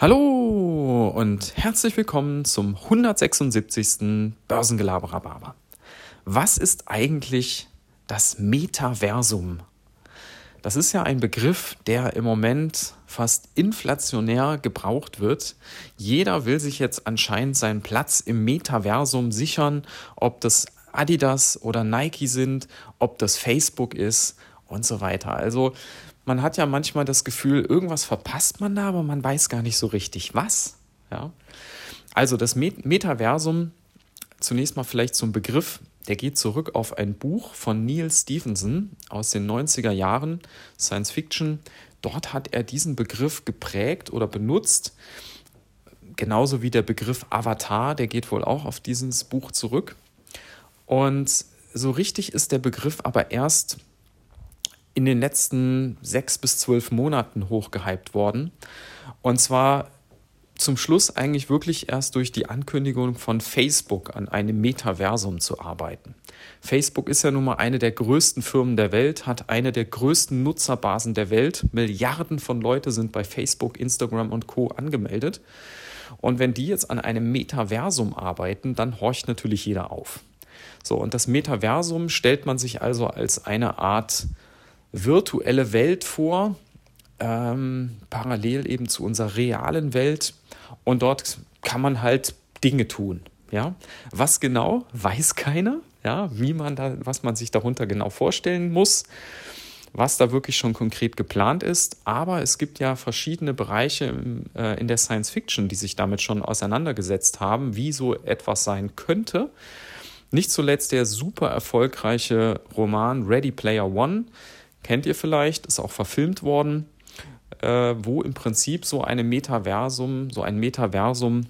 Hallo und herzlich willkommen zum 176. Börsengelaber Was ist eigentlich das Metaversum? Das ist ja ein Begriff, der im Moment fast inflationär gebraucht wird. Jeder will sich jetzt anscheinend seinen Platz im Metaversum sichern, ob das Adidas oder Nike sind, ob das Facebook ist und so weiter. Also man hat ja manchmal das Gefühl, irgendwas verpasst man da, aber man weiß gar nicht so richtig was. Ja? Also das Metaversum, zunächst mal vielleicht zum Begriff, der geht zurück auf ein Buch von Neil Stephenson aus den 90er Jahren, Science Fiction. Dort hat er diesen Begriff geprägt oder benutzt, genauso wie der Begriff Avatar, der geht wohl auch auf dieses Buch zurück. Und so richtig ist der Begriff aber erst in den letzten sechs bis zwölf Monaten hochgehypt worden. Und zwar zum Schluss eigentlich wirklich erst durch die Ankündigung von Facebook an einem Metaversum zu arbeiten. Facebook ist ja nun mal eine der größten Firmen der Welt, hat eine der größten Nutzerbasen der Welt. Milliarden von Leute sind bei Facebook, Instagram und Co angemeldet. Und wenn die jetzt an einem Metaversum arbeiten, dann horcht natürlich jeder auf. So, und das Metaversum stellt man sich also als eine Art virtuelle Welt vor, ähm, parallel eben zu unserer realen Welt. Und dort kann man halt Dinge tun. Ja, was genau, weiß keiner. Ja, wie man da, was man sich darunter genau vorstellen muss, was da wirklich schon konkret geplant ist. Aber es gibt ja verschiedene Bereiche im, äh, in der Science Fiction, die sich damit schon auseinandergesetzt haben, wie so etwas sein könnte. Nicht zuletzt der super erfolgreiche Roman Ready Player One kennt ihr vielleicht, ist auch verfilmt worden, äh, wo im Prinzip so eine Metaversum, so ein Metaversum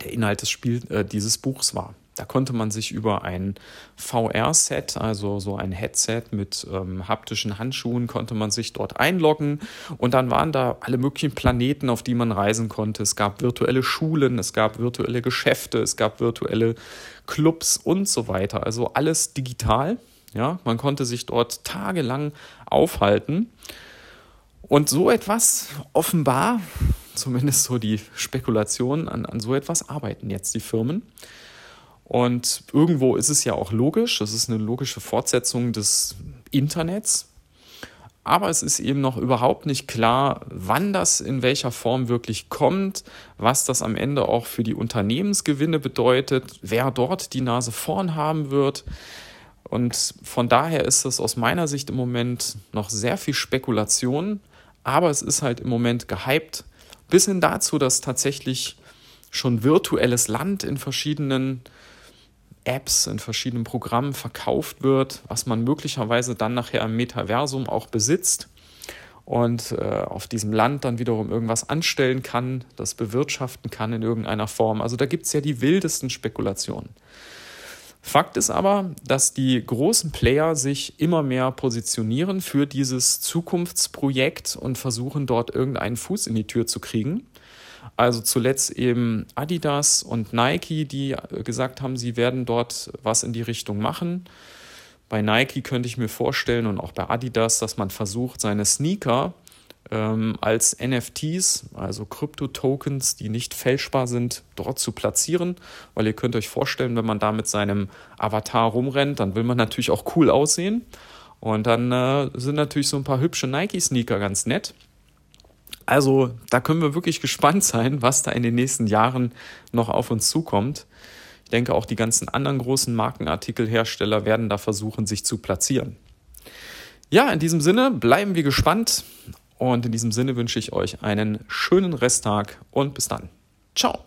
der Inhalt des Spiel, äh, dieses Buchs war. Da konnte man sich über ein VR-Set, also so ein Headset mit ähm, haptischen Handschuhen, konnte man sich dort einloggen und dann waren da alle möglichen Planeten, auf die man reisen konnte. Es gab virtuelle Schulen, es gab virtuelle Geschäfte, es gab virtuelle Clubs und so weiter. Also alles digital. Ja, man konnte sich dort tagelang aufhalten. Und so etwas, offenbar, zumindest so die Spekulation, an, an so etwas arbeiten jetzt die Firmen. Und irgendwo ist es ja auch logisch, das ist eine logische Fortsetzung des Internets. Aber es ist eben noch überhaupt nicht klar, wann das in welcher Form wirklich kommt, was das am Ende auch für die Unternehmensgewinne bedeutet, wer dort die Nase vorn haben wird. Und von daher ist es aus meiner Sicht im Moment noch sehr viel Spekulation, aber es ist halt im Moment gehypt, bis hin dazu, dass tatsächlich schon virtuelles Land in verschiedenen Apps, in verschiedenen Programmen verkauft wird, was man möglicherweise dann nachher im Metaversum auch besitzt und äh, auf diesem Land dann wiederum irgendwas anstellen kann, das bewirtschaften kann in irgendeiner Form. Also da gibt es ja die wildesten Spekulationen. Fakt ist aber, dass die großen Player sich immer mehr positionieren für dieses Zukunftsprojekt und versuchen dort irgendeinen Fuß in die Tür zu kriegen. Also zuletzt eben Adidas und Nike, die gesagt haben, sie werden dort was in die Richtung machen. Bei Nike könnte ich mir vorstellen und auch bei Adidas, dass man versucht, seine Sneaker ähm, als NFTs, also Krypto-Tokens, die nicht fälschbar sind, dort zu platzieren. Weil ihr könnt euch vorstellen, wenn man da mit seinem Avatar rumrennt, dann will man natürlich auch cool aussehen. Und dann äh, sind natürlich so ein paar hübsche Nike-Sneaker ganz nett. Also da können wir wirklich gespannt sein, was da in den nächsten Jahren noch auf uns zukommt. Ich denke, auch die ganzen anderen großen Markenartikelhersteller werden da versuchen, sich zu platzieren. Ja, in diesem Sinne bleiben wir gespannt und in diesem Sinne wünsche ich euch einen schönen Resttag und bis dann. Ciao.